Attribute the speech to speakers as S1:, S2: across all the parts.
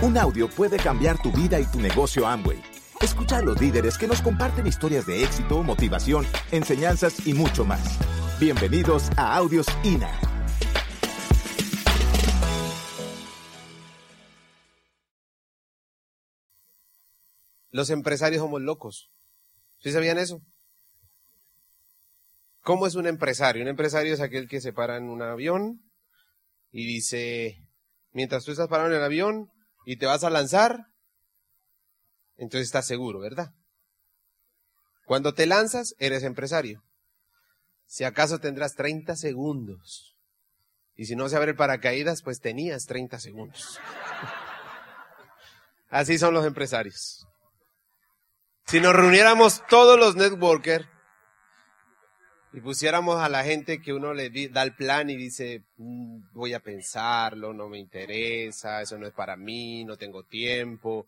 S1: Un audio puede cambiar tu vida y tu negocio Amway. Escucha a los líderes que nos comparten historias de éxito, motivación, enseñanzas y mucho más. Bienvenidos a Audios INA.
S2: Los empresarios somos locos. ¿Sí sabían eso? ¿Cómo es un empresario? Un empresario es aquel que se para en un avión y dice, mientras tú estás parado en el avión y te vas a lanzar, entonces estás seguro, ¿verdad? Cuando te lanzas, eres empresario. Si acaso tendrás 30 segundos. Y si no se abre el paracaídas, pues tenías 30 segundos. Así son los empresarios. Si nos reuniéramos todos los networkers y pusiéramos a la gente que uno le da el plan y dice, mm, voy a pensarlo, no me interesa, eso no es para mí, no tengo tiempo,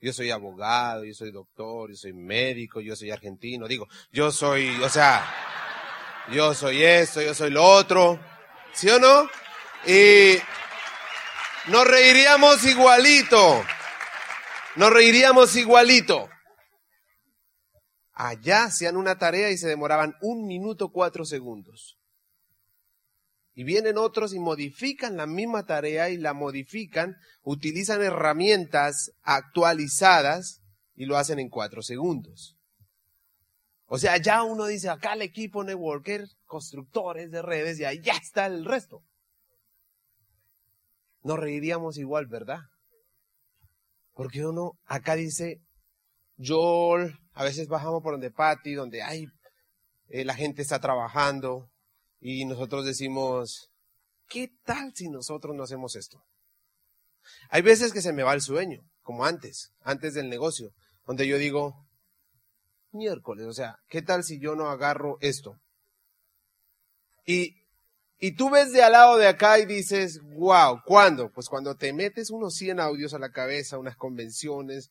S2: yo soy abogado, yo soy doctor, yo soy médico, yo soy argentino, digo, yo soy, o sea, yo soy esto, yo soy lo otro, ¿sí o no? Y nos reiríamos igualito, nos reiríamos igualito. Allá hacían una tarea y se demoraban un minuto cuatro segundos. Y vienen otros y modifican la misma tarea y la modifican, utilizan herramientas actualizadas y lo hacen en cuatro segundos. O sea, ya uno dice, acá el equipo networker, constructores de redes, y ahí ya está el resto. Nos reiríamos igual, ¿verdad? Porque uno acá dice, yo a veces bajamos por donde Patti, donde hay, eh, la gente está trabajando y nosotros decimos, ¿qué tal si nosotros no hacemos esto? Hay veces que se me va el sueño, como antes, antes del negocio, donde yo digo, miércoles, o sea, ¿qué tal si yo no agarro esto? Y, y tú ves de al lado de acá y dices, wow, ¿cuándo? Pues cuando te metes unos 100 audios a la cabeza, unas convenciones,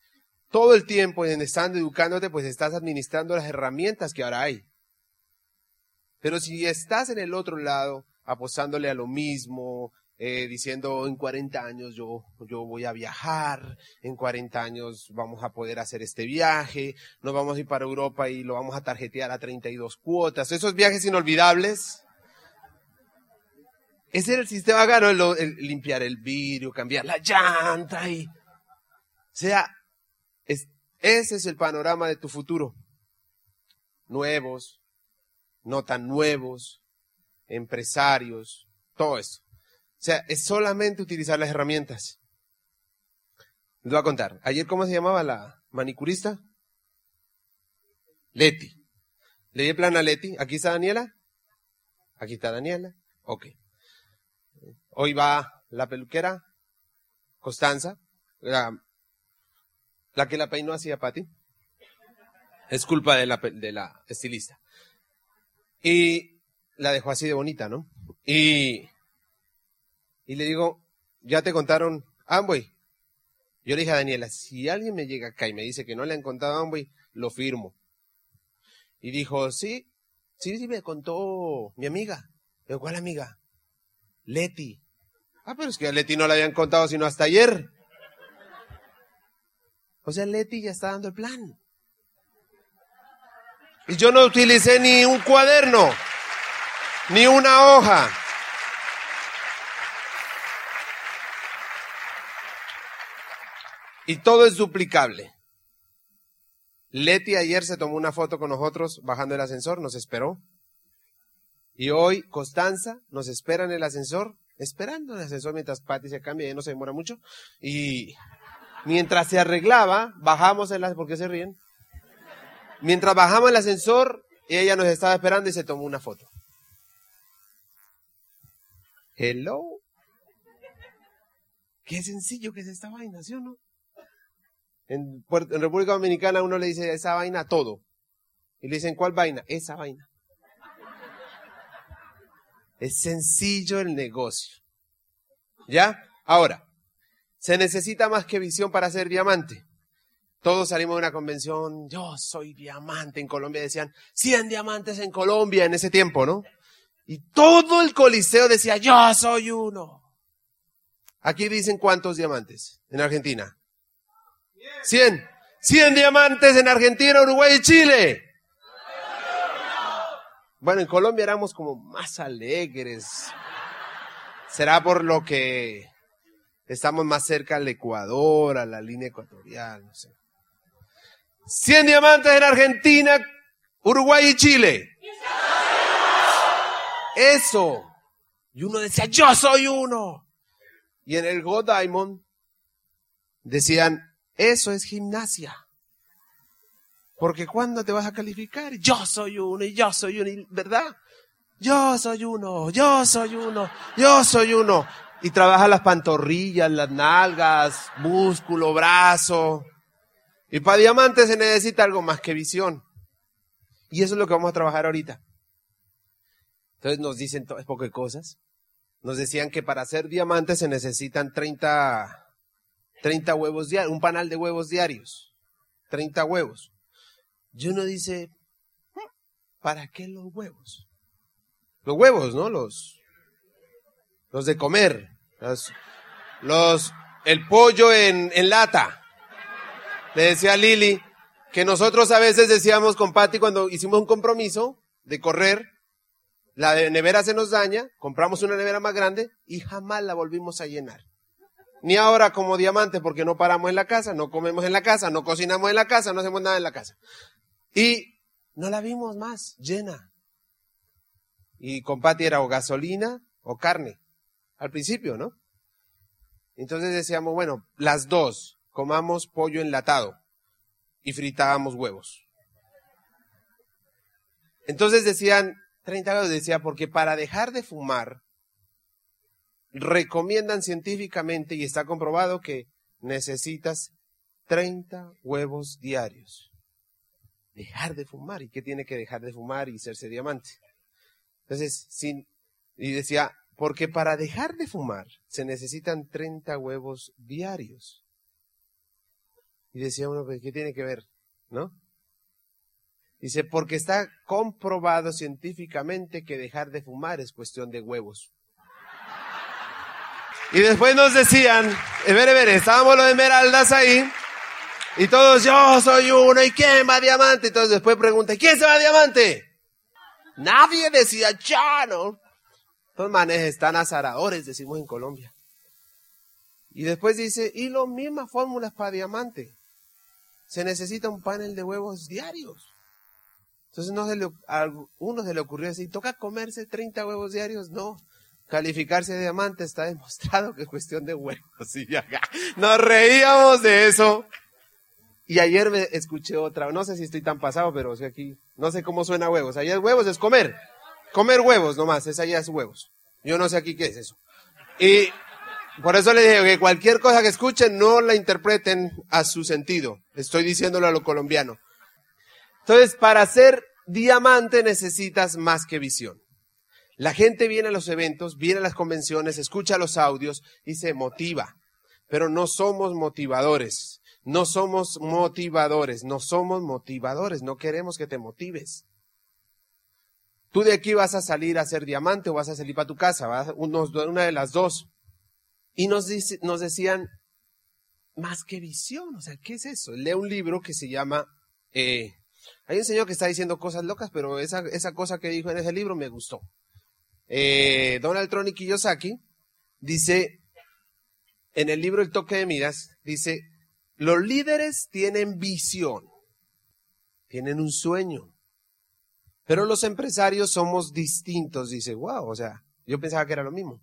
S2: todo el tiempo en estando educándote, pues estás administrando las herramientas que ahora hay. Pero si estás en el otro lado, apostándole a lo mismo, eh, diciendo en 40 años yo, yo voy a viajar, en 40 años vamos a poder hacer este viaje, nos vamos a ir para Europa y lo vamos a tarjetear a 32 cuotas, esos viajes inolvidables. Ese era el sistema gano, el, limpiar el vidrio, cambiar la llanta y, o sea, ese es el panorama de tu futuro. Nuevos, no tan nuevos, empresarios, todo eso. O sea, es solamente utilizar las herramientas. Les voy a contar. Ayer, ¿cómo se llamaba la manicurista? Leti. Le di el plan a Leti. ¿Aquí está Daniela? Aquí está Daniela. Ok. Hoy va la peluquera, Constanza. La que la peinó así a Patti. Es culpa de la, de la estilista. Y la dejó así de bonita, ¿no? Y, y le digo, ya te contaron Amway. Yo le dije a Daniela, si alguien me llega acá y me dice que no le han contado Amway, lo firmo. Y dijo, sí, sí, sí me contó mi amiga. ¿De ¿cuál amiga? Leti. Ah, pero es que a Leti no le habían contado sino hasta ayer. O sea, Leti ya está dando el plan. Y yo no utilicé ni un cuaderno, ni una hoja. Y todo es duplicable. Leti ayer se tomó una foto con nosotros bajando el ascensor, nos esperó. Y hoy Constanza nos espera en el ascensor, esperando el ascensor mientras Patty se cambia, y no se demora mucho. Y Mientras se arreglaba, bajamos el ascensor, ¿por qué se ríen? Mientras bajamos el ascensor, ella nos estaba esperando y se tomó una foto. Hello. Qué sencillo que es esta vaina, ¿sí o no? En, en República Dominicana uno le dice esa vaina a todo. Y le dicen, ¿cuál vaina? Esa vaina. Es sencillo el negocio. ¿Ya? Ahora, se necesita más que visión para ser diamante. Todos salimos de una convención, yo soy diamante en Colombia, decían 100 diamantes en Colombia en ese tiempo, ¿no? Y todo el coliseo decía, yo soy uno. Aquí dicen cuántos diamantes en Argentina. 100. 100 diamantes en Argentina, Uruguay y Chile. Bueno, en Colombia éramos como más alegres. Será por lo que estamos más cerca al Ecuador, a la línea ecuatorial, no sé. 100 diamantes en Argentina, Uruguay y Chile. Eso. Y uno decía, yo soy uno. Y en el God Diamond decían, eso es gimnasia. Porque cuando te vas a calificar, yo soy uno y yo soy uno, ¿verdad? Yo soy uno, yo soy uno, yo soy uno. Y trabaja las pantorrillas, las nalgas, músculo, brazo. Y para diamantes se necesita algo más que visión. Y eso es lo que vamos a trabajar ahorita. Entonces nos dicen todas poco de cosas. Nos decían que para hacer diamantes se necesitan 30, 30 huevos diarios, un panal de huevos diarios. 30 huevos. Y uno dice, ¿para qué los huevos? Los huevos, ¿no? Los, los de comer. Los, los el pollo en, en lata. Le decía Lili que nosotros a veces decíamos con Patti cuando hicimos un compromiso de correr, la nevera se nos daña, compramos una nevera más grande y jamás la volvimos a llenar. Ni ahora como diamante porque no paramos en la casa, no comemos en la casa, no cocinamos en la casa, no hacemos nada en la casa. Y no la vimos más llena. Y con Patti era o gasolina o carne. Al principio, ¿no? Entonces decíamos, bueno, las dos, comamos pollo enlatado y fritábamos huevos. Entonces decían, 30 grados decía, porque para dejar de fumar, recomiendan científicamente y está comprobado que necesitas 30 huevos diarios. Dejar de fumar. ¿Y qué tiene que dejar de fumar y hacerse diamante? Entonces, sin, y decía, porque para dejar de fumar se necesitan 30 huevos diarios. Y decía uno, ¿qué tiene que ver? ¿No? Dice, porque está comprobado científicamente que dejar de fumar es cuestión de huevos. Y después nos decían, eh, ver, ver, estábamos los esmeraldas ahí, y todos, yo soy uno, ¿y quién va a diamante? Entonces después pregunta, ¿quién se va a diamante? Nadie decía, ya, ¿no? Estos manes están azaradores, decimos en Colombia. Y después dice, y las mismas fórmulas para diamante. Se necesita un panel de huevos diarios. Entonces no se le, a uno se le ocurrió decir, ¿toca comerse 30 huevos diarios? No. Calificarse de diamante está demostrado que es cuestión de huevos. Y nos reíamos de eso. Y ayer me escuché otra, no sé si estoy tan pasado, pero aquí, no sé cómo suena huevos. Es huevos, es comer. Comer huevos nomás, es allá es huevos. Yo no sé aquí qué es eso. Y por eso le dije que cualquier cosa que escuchen no la interpreten a su sentido. Estoy diciéndolo a lo colombiano. Entonces, para ser diamante necesitas más que visión. La gente viene a los eventos, viene a las convenciones, escucha los audios y se motiva. Pero no somos motivadores. No somos motivadores. No somos motivadores. No queremos que te motives. Tú de aquí vas a salir a ser diamante o vas a salir para tu casa, una de las dos. Y nos, decían, más que visión, o sea, ¿qué es eso? Lee un libro que se llama eh, hay un señor que está diciendo cosas locas, pero esa, cosa que dijo en ese libro me gustó. Eh, Donald Trump y dice, en el libro El toque de miras, dice, los líderes tienen visión, tienen un sueño, pero los empresarios somos distintos. Dice, wow, o sea, yo pensaba que era lo mismo.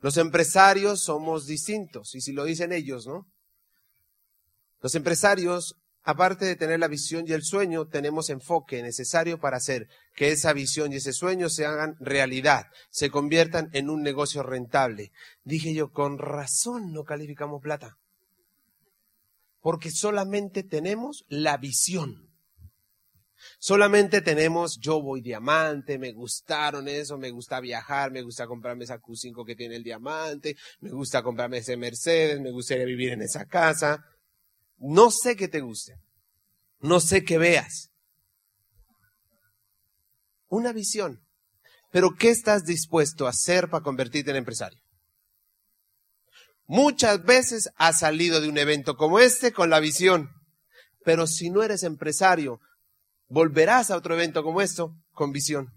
S2: Los empresarios somos distintos, y si lo dicen ellos, ¿no? Los empresarios aparte de tener la visión y el sueño, tenemos enfoque necesario para hacer que esa visión y ese sueño se hagan realidad, se conviertan en un negocio rentable. Dije yo, con razón no calificamos plata. Porque solamente tenemos la visión. Solamente tenemos, yo voy diamante, me gustaron eso, me gusta viajar, me gusta comprarme esa Q5 que tiene el diamante, me gusta comprarme ese Mercedes, me gustaría vivir en esa casa. No sé qué te guste. No sé qué veas. Una visión. Pero ¿qué estás dispuesto a hacer para convertirte en empresario? muchas veces has salido de un evento como este con la visión. Pero si no eres empresario, volverás a otro evento como esto con visión.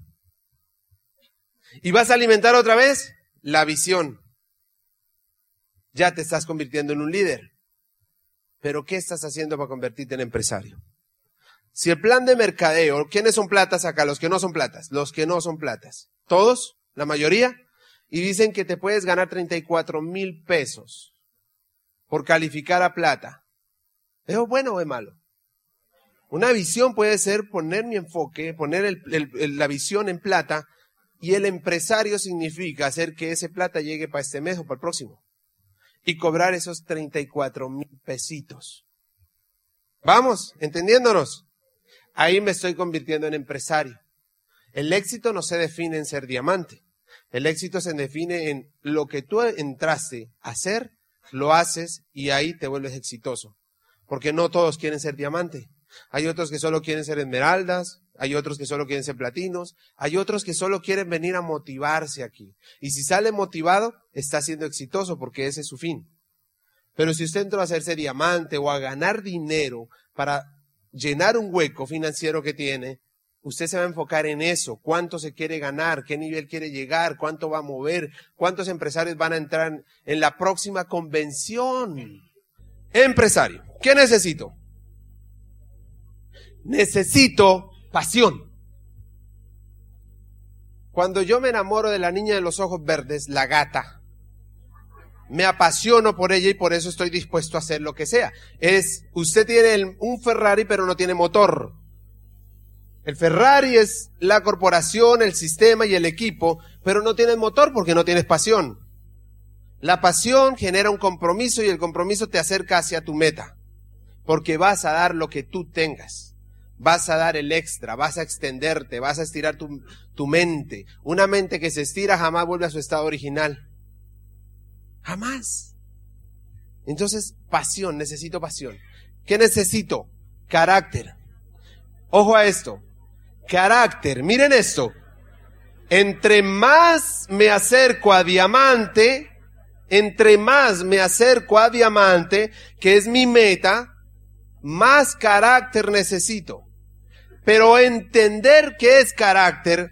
S2: Y vas a alimentar otra vez la visión. Ya te estás convirtiendo en un líder. Pero ¿qué estás haciendo para convertirte en empresario? Si el plan de mercadeo, ¿quiénes son platas acá? Los que no son platas. Los que no son platas. ¿Todos? ¿La mayoría? Y dicen que te puedes ganar 34 mil pesos por calificar a plata. ¿Es bueno o es malo? Una visión puede ser poner mi enfoque, poner la visión en plata y el empresario significa hacer que ese plata llegue para este mes o para el próximo y cobrar esos 34 mil pesitos. Vamos, entendiéndonos. Ahí me estoy convirtiendo en empresario. El éxito no se define en ser diamante. El éxito se define en lo que tú entraste a hacer, lo haces y ahí te vuelves exitoso. Porque no todos quieren ser diamante. Hay otros que solo quieren ser esmeraldas, hay otros que solo quieren ser platinos, hay otros que solo quieren venir a motivarse aquí. Y si sale motivado, está siendo exitoso porque ese es su fin. Pero si usted entró a hacerse diamante o a ganar dinero para llenar un hueco financiero que tiene, usted se va a enfocar en eso, cuánto se quiere ganar, qué nivel quiere llegar, cuánto va a mover, cuántos empresarios van a entrar en la próxima convención. Empresario, ¿qué necesito? Necesito pasión. Cuando yo me enamoro de la niña de los ojos verdes, la gata, me apasiono por ella y por eso estoy dispuesto a hacer lo que sea. Es, usted tiene un Ferrari pero no tiene motor. El Ferrari es la corporación, el sistema y el equipo, pero no tienes motor porque no tienes pasión. La pasión genera un compromiso y el compromiso te acerca hacia tu meta, porque vas a dar lo que tú tengas vas a dar el extra, vas a extenderte, vas a estirar tu, tu, mente. Una mente que se estira jamás vuelve a su estado original. Jamás. Entonces, pasión, necesito pasión. ¿Qué necesito? Carácter. Ojo a esto. Carácter. Miren esto. Entre más me acerco a diamante, entre más me acerco a diamante, que es mi meta, más carácter necesito. Pero entender qué es carácter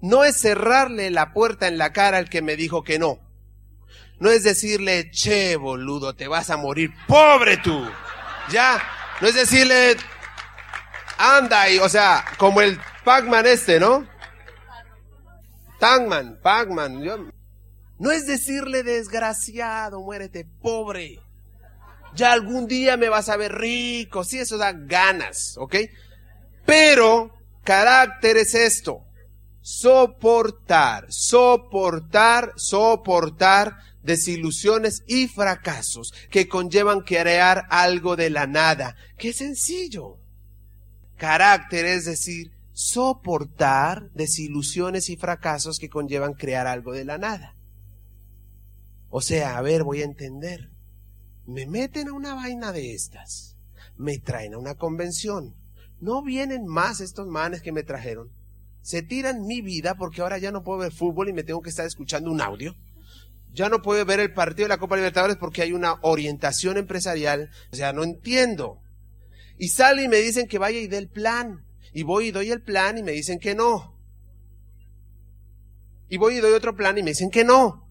S2: no es cerrarle la puerta en la cara al que me dijo que no. No es decirle, che, boludo, te vas a morir, pobre tú. Ya, no es decirle, anda y, o sea, como el Pac-Man este, ¿no? Tangman, Pac-Man. No es decirle, desgraciado, muérete, pobre ya algún día me vas a ver rico, sí, eso da ganas, ¿ok? Pero carácter es esto, soportar, soportar, soportar desilusiones y fracasos que conllevan crear algo de la nada. Qué sencillo. Carácter es decir, soportar desilusiones y fracasos que conllevan crear algo de la nada. O sea, a ver, voy a entender me meten a una vaina de estas, me traen a una convención, no vienen más estos manes que me trajeron, se tiran mi vida porque ahora ya no puedo ver fútbol y me tengo que estar escuchando un audio, ya no puedo ver el partido de la Copa Libertadores porque hay una orientación empresarial, o sea, no entiendo. Y sale y me dicen que vaya y dé el plan, y voy y doy el plan y me dicen que no. Y voy y doy otro plan y me dicen que no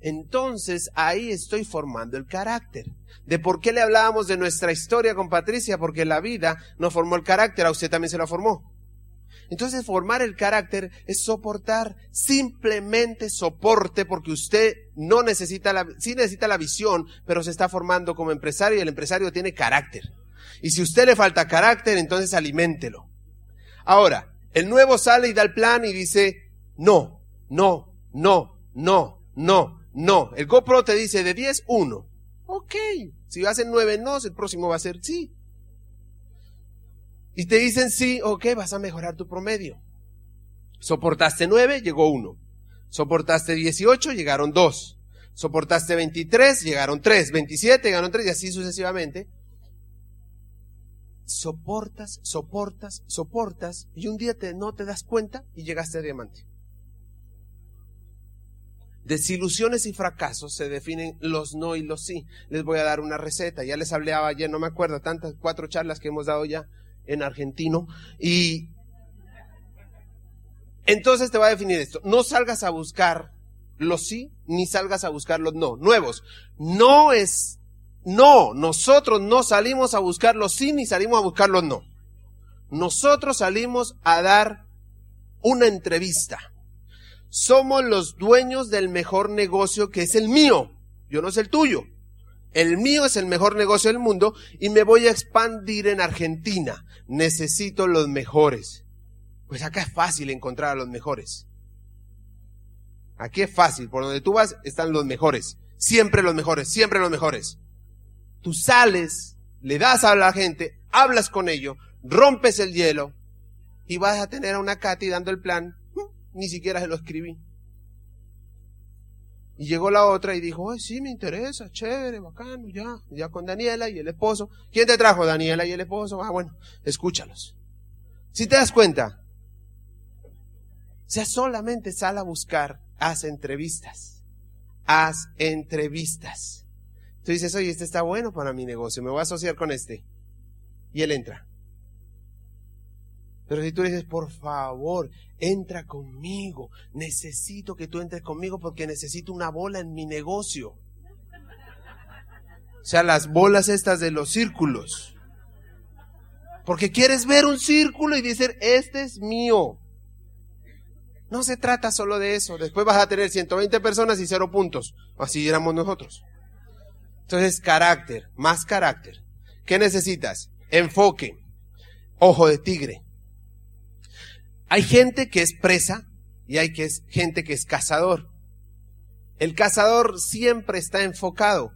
S2: entonces ahí estoy formando el carácter. ¿De por qué le hablábamos de nuestra historia con Patricia? Porque la vida no formó el carácter, a usted también se la formó. Entonces formar el carácter es soportar, simplemente soporte porque usted no necesita la, sí necesita la visión, pero se está formando como empresario y el empresario tiene carácter. Y si usted le falta carácter, entonces aliméntelo. Ahora, el nuevo sale y da el plan y dice, no, no, no, no, no. No, el GoPro te dice de 10, 1. Ok, si hacen 9 no, el próximo va a ser sí. Y te dicen sí, ok, vas a mejorar tu promedio. Soportaste 9, llegó 1. Soportaste 18, llegaron 2. Soportaste 23, llegaron 3. 27, llegaron 3 y así sucesivamente. Soportas, soportas, soportas y un día te, no te das cuenta y llegaste a diamante. Desilusiones y fracasos se definen los no y los sí. Les voy a dar una receta. Ya les hablaba ayer, no me acuerdo, tantas cuatro charlas que hemos dado ya en argentino. Y entonces te va a definir esto. No salgas a buscar los sí, ni salgas a buscar los no. Nuevos. No es, no, nosotros no salimos a buscar los sí, ni salimos a buscar los no. Nosotros salimos a dar una entrevista. Somos los dueños del mejor negocio que es el mío. Yo no es el tuyo. El mío es el mejor negocio del mundo y me voy a expandir en Argentina. Necesito los mejores. Pues acá es fácil encontrar a los mejores. Aquí es fácil. Por donde tú vas están los mejores. Siempre los mejores, siempre los mejores. Tú sales, le das a la gente, hablas con ellos, rompes el hielo y vas a tener a una Katy dando el plan. Ni siquiera se lo escribí. Y llegó la otra y dijo, Ay, sí, me interesa, chévere, bacano, ya, ya con Daniela y el esposo. ¿Quién te trajo Daniela y el esposo? Ah, bueno, escúchalos. Si te das cuenta, o sea, solamente sal a buscar, haz entrevistas, haz entrevistas. Tú dices, oye, este está bueno para mi negocio, me voy a asociar con este. Y él entra. Pero si tú dices, por favor, entra conmigo, necesito que tú entres conmigo porque necesito una bola en mi negocio. O sea, las bolas estas de los círculos. Porque quieres ver un círculo y decir, este es mío. No se trata solo de eso. Después vas a tener 120 personas y cero puntos. Así éramos nosotros. Entonces, carácter, más carácter. ¿Qué necesitas? Enfoque, ojo de tigre, hay gente que es presa y hay que es gente que es cazador. El cazador siempre está enfocado.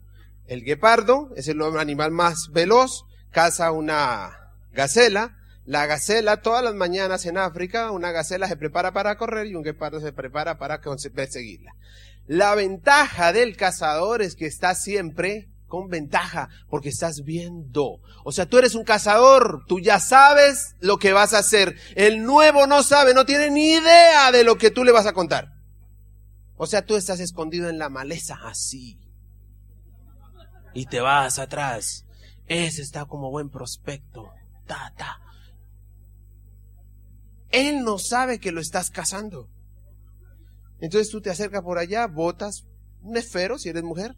S2: El guepardo es el animal más veloz, caza una gacela. La gacela todas las mañanas en África, una gacela se prepara para correr y un guepardo se prepara para perseguirla. La ventaja del cazador es que está siempre con ventaja porque estás viendo. O sea, tú eres un cazador, tú ya sabes lo que vas a hacer. El nuevo no sabe, no tiene ni idea de lo que tú le vas a contar. O sea, tú estás escondido en la maleza así. Y te vas atrás. Ese está como buen prospecto. Ta, ta. Él no sabe que lo estás cazando. Entonces tú te acercas por allá, botas un esfero si eres mujer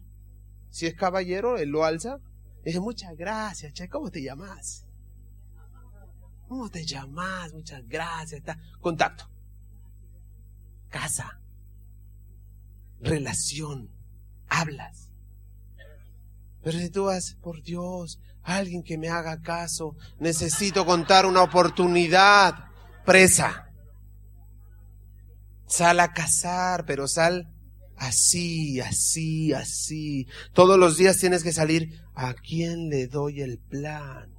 S2: si es caballero, él lo alza. dice, muchas gracias, che, ¿cómo te llamas? ¿Cómo te llamas? Muchas gracias. Contacto. Casa. Relación. Hablas. Pero si tú vas, por Dios, alguien que me haga caso, necesito contar una oportunidad. Presa. Sal a cazar, pero sal Así, así, así. Todos los días tienes que salir. ¿A quién le doy el plan?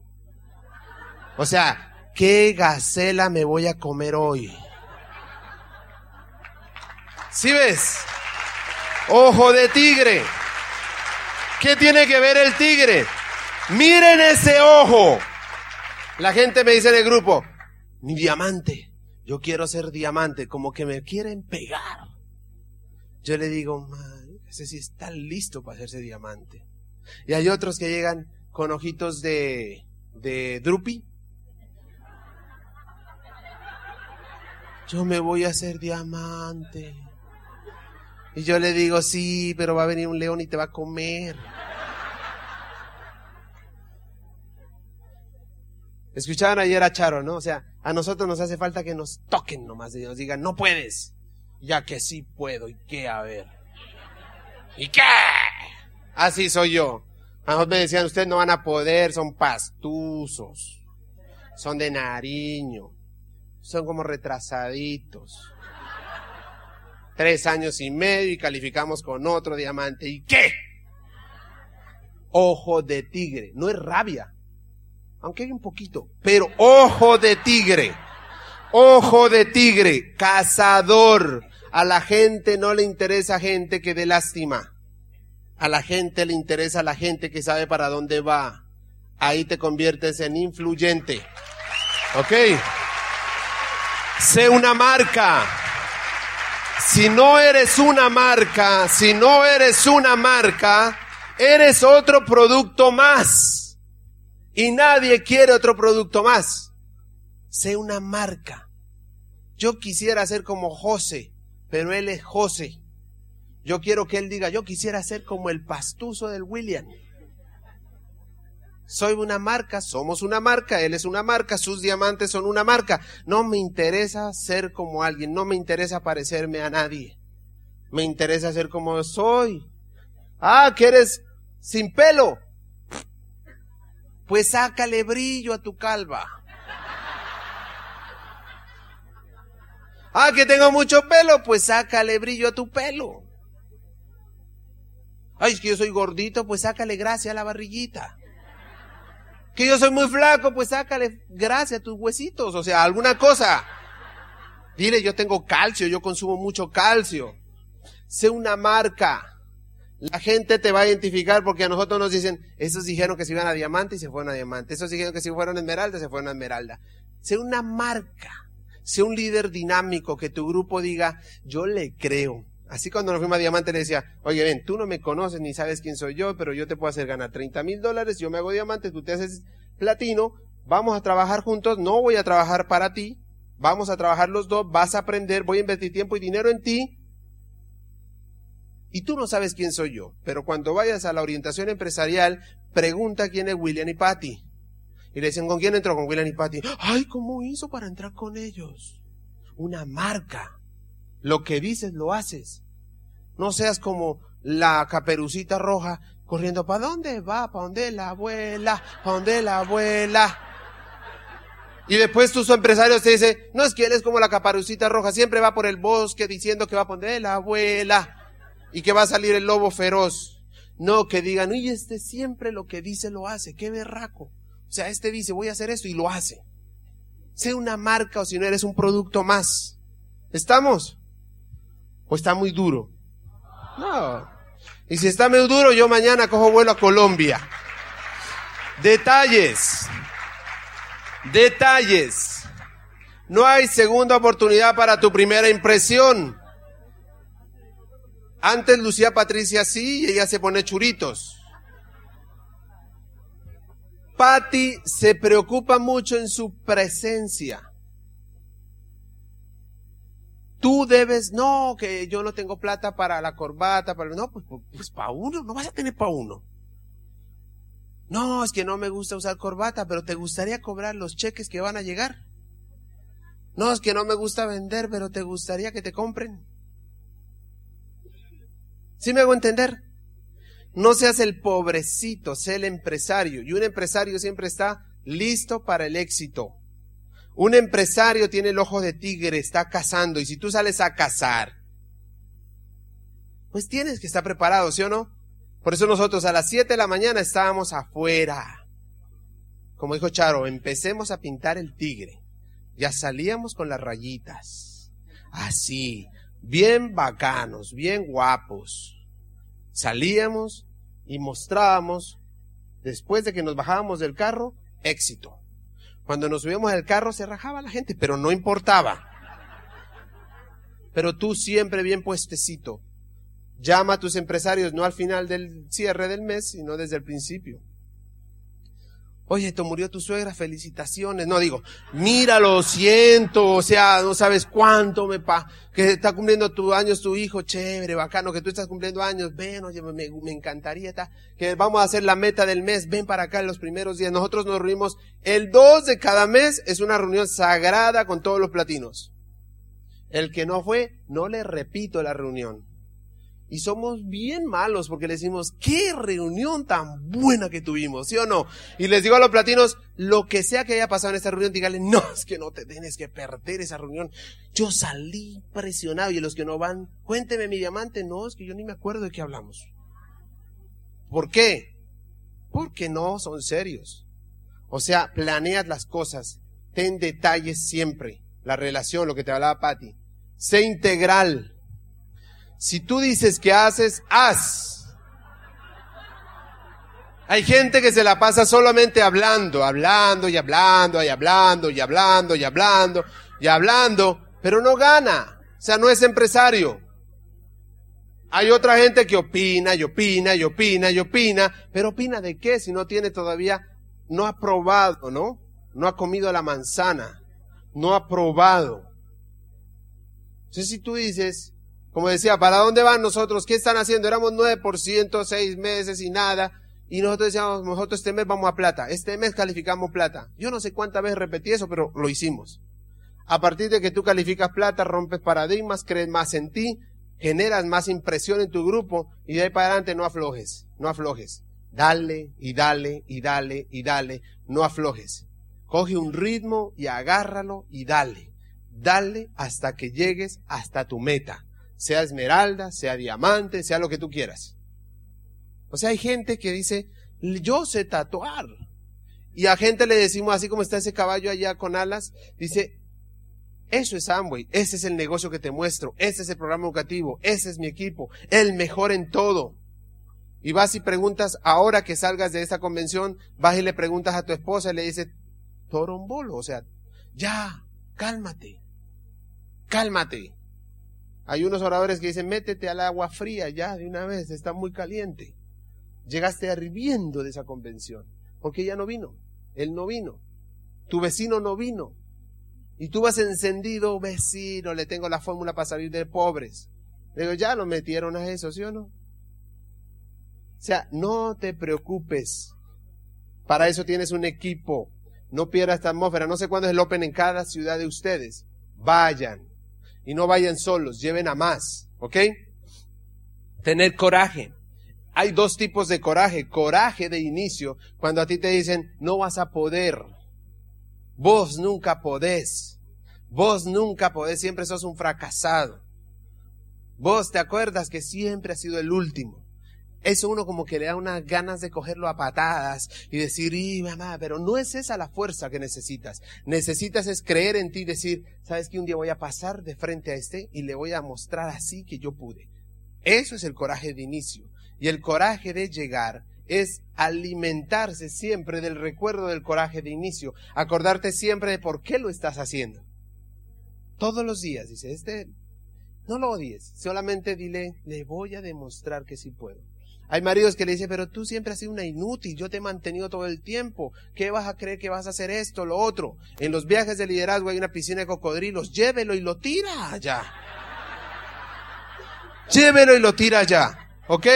S2: O sea, ¿qué gacela me voy a comer hoy? ¿Sí ves? Ojo de tigre. ¿Qué tiene que ver el tigre? Miren ese ojo. La gente me dice en el grupo, mi diamante, yo quiero ser diamante, como que me quieren pegar. Yo le digo, ese sí está listo para hacerse diamante. Y hay otros que llegan con ojitos de, de drupi. Yo me voy a hacer diamante. Y yo le digo, sí, pero va a venir un león y te va a comer. Escuchaban ayer a Charo, ¿no? O sea, a nosotros nos hace falta que nos toquen nomás y nos digan, no puedes ya que sí puedo, ¿y qué? A ver. ¿Y qué? Así soy yo. A me decían, ustedes no van a poder, son pastusos, son de Nariño, son como retrasaditos. Tres años y medio y calificamos con otro diamante. ¿Y qué? Ojo de tigre. No es rabia, aunque hay un poquito, pero ojo de tigre. Ojo de tigre, cazador. A la gente no le interesa gente que dé lástima. A la gente le interesa la gente que sabe para dónde va. Ahí te conviertes en influyente. ¿Ok? Sé una marca. Si no eres una marca, si no eres una marca, eres otro producto más. Y nadie quiere otro producto más. Sé una marca. Yo quisiera ser como José, pero él es José. Yo quiero que él diga, yo quisiera ser como el pastuso del William. Soy una marca, somos una marca, él es una marca, sus diamantes son una marca. No me interesa ser como alguien, no me interesa parecerme a nadie. Me interesa ser como soy. Ah, que eres sin pelo. Pues sácale brillo a tu calva. Ah, que tengo mucho pelo, pues sácale brillo a tu pelo. Ay, es que yo soy gordito, pues sácale gracia a la barriguita. Que yo soy muy flaco, pues sácale gracia a tus huesitos, o sea, alguna cosa. Dile, yo tengo calcio, yo consumo mucho calcio. Sé una marca. La gente te va a identificar porque a nosotros nos dicen, esos dijeron que se iban a diamante y se fueron a diamante. Esos dijeron que se fueron a esmeralda, se fueron a esmeralda. Sé una marca. Sé un líder dinámico que tu grupo diga, yo le creo. Así cuando nos fuimos a Diamante le decía, oye, ven, tú no me conoces ni sabes quién soy yo, pero yo te puedo hacer ganar 30 mil dólares, yo me hago Diamante, tú te haces platino, vamos a trabajar juntos, no voy a trabajar para ti, vamos a trabajar los dos, vas a aprender, voy a invertir tiempo y dinero en ti. Y tú no sabes quién soy yo, pero cuando vayas a la orientación empresarial, pregunta quién es William y Patty. Y le dicen, ¿con quién entró? Con William y Patty. Ay, ¿cómo hizo para entrar con ellos? Una marca lo que dices, lo haces. No seas como la caperucita roja corriendo. ¿Para dónde va? ¿Para dónde la abuela? ¿Para dónde la abuela? Y después tus empresarios te dicen, no es que él es como la caperucita roja, siempre va por el bosque diciendo que va a poner la abuela y que va a salir el lobo feroz. No, que digan, uy, este siempre lo que dice lo hace, qué berraco. O sea, este dice, voy a hacer esto y lo hace. Sé una marca o si no eres un producto más. ¿Estamos? ¿O está muy duro? No. Y si está muy duro, yo mañana cojo vuelo a Colombia. Detalles. Detalles. No hay segunda oportunidad para tu primera impresión. Antes Lucía Patricia sí y ella se pone churitos. Patty se preocupa mucho en su presencia. Tú debes, no, que yo no tengo plata para la corbata, para, no, pues, pues, pues para uno, no vas a tener para uno. No, es que no me gusta usar corbata, pero te gustaría cobrar los cheques que van a llegar. No, es que no me gusta vender, pero te gustaría que te compren. ¿Sí me hago entender? No seas el pobrecito, sé el empresario. Y un empresario siempre está listo para el éxito. Un empresario tiene el ojo de tigre, está cazando, y si tú sales a cazar, pues tienes que estar preparado, ¿sí o no? Por eso nosotros a las 7 de la mañana estábamos afuera. Como dijo Charo, empecemos a pintar el tigre. Ya salíamos con las rayitas. Así, bien bacanos, bien guapos. Salíamos y mostrábamos, después de que nos bajábamos del carro, éxito. Cuando nos subíamos al carro se rajaba la gente, pero no importaba. Pero tú siempre bien puestecito. Llama a tus empresarios no al final del cierre del mes, sino desde el principio. Oye, te murió tu suegra, felicitaciones. No digo, mira, lo siento, o sea, no sabes cuánto me pa, que está cumpliendo tu años tu hijo, chévere, bacano, que tú estás cumpliendo años, ven, oye, me, me encantaría, ta, que vamos a hacer la meta del mes, ven para acá en los primeros días. Nosotros nos reunimos el 2 de cada mes, es una reunión sagrada con todos los platinos. El que no fue, no le repito la reunión. Y somos bien malos porque le decimos, qué reunión tan buena que tuvimos, ¿sí o no? Y les digo a los platinos, lo que sea que haya pasado en esta reunión, díganle, no, es que no te tienes que perder esa reunión. Yo salí presionado y los que no van, cuénteme mi diamante, no, es que yo ni me acuerdo de qué hablamos. ¿Por qué? Porque no son serios. O sea, planeas las cosas, ten detalles siempre. La relación, lo que te hablaba Patti. Sé integral si tú dices que haces, haz. Hay gente que se la pasa solamente hablando, hablando y hablando y hablando y hablando y hablando y hablando, pero no gana. O sea, no es empresario. Hay otra gente que opina y opina y opina y opina, pero opina de qué si no tiene todavía, no ha probado, ¿no? No ha comido la manzana, no ha probado. Entonces si tú dices, como decía, ¿para dónde van nosotros? ¿Qué están haciendo? Éramos 9%, seis meses y nada. Y nosotros decíamos, nosotros este mes vamos a plata. Este mes calificamos plata. Yo no sé cuántas veces repetí eso, pero lo hicimos. A partir de que tú calificas plata, rompes paradigmas, crees más en ti, generas más impresión en tu grupo y de ahí para adelante no aflojes, no aflojes. Dale y dale y dale y dale, no aflojes. Coge un ritmo y agárralo y dale. Dale hasta que llegues hasta tu meta. Sea esmeralda, sea diamante, sea lo que tú quieras. O sea, hay gente que dice, yo sé tatuar. Y a gente le decimos, así como está ese caballo allá con alas, dice, eso es Amway, ese es el negocio que te muestro, ese es el programa educativo, ese es mi equipo, el mejor en todo. Y vas y preguntas, ahora que salgas de esta convención, vas y le preguntas a tu esposa y le dices, torombolo, o sea, ya, cálmate, cálmate. Hay unos oradores que dicen, métete al agua fría ya de una vez, está muy caliente. Llegaste arribiendo de esa convención, porque ella no vino, él no vino, tu vecino no vino, y tú vas encendido, vecino, le tengo la fórmula para salir de pobres. Le digo, ya lo metieron a eso, ¿sí o no? O sea, no te preocupes. Para eso tienes un equipo. No pierdas esta atmósfera. No sé cuándo es el Open en cada ciudad de ustedes. Vayan. Y no vayan solos, lleven a más. ¿Ok? Tener coraje. Hay dos tipos de coraje. Coraje de inicio, cuando a ti te dicen, no vas a poder Vos nunca podés. Vos nunca podés, siempre sos un fracasado. Vos te acuerdas que siempre has sido el último. Eso uno como que le da unas ganas de cogerlo a patadas y decir, y mamá, pero no es esa la fuerza que necesitas. Necesitas es creer en ti y decir, sabes que un día voy a pasar de frente a este y le voy a mostrar así que yo pude. Eso es el coraje de inicio. Y el coraje de llegar es alimentarse siempre del recuerdo del coraje de inicio, acordarte siempre de por qué lo estás haciendo. Todos los días, dice, este, no lo odies, solamente dile, le voy a demostrar que sí puedo. Hay maridos que le dicen, pero tú siempre has sido una inútil, yo te he mantenido todo el tiempo, ¿qué vas a creer que vas a hacer esto, lo otro? En los viajes de liderazgo hay una piscina de cocodrilos, llévelo y lo tira allá. Llévelo y lo tira allá, ¿ok?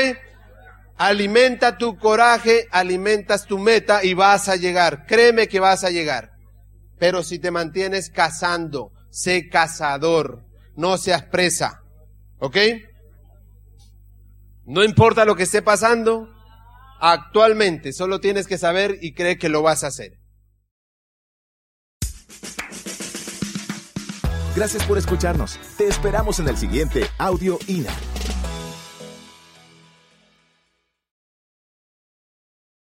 S2: Alimenta tu coraje, alimentas tu meta y vas a llegar. Créeme que vas a llegar. Pero si te mantienes cazando, sé cazador, no seas presa. ¿Ok? No importa lo que esté pasando, actualmente solo tienes que saber y cree que lo vas a hacer.
S1: Gracias por escucharnos. Te esperamos en el siguiente Audio INA.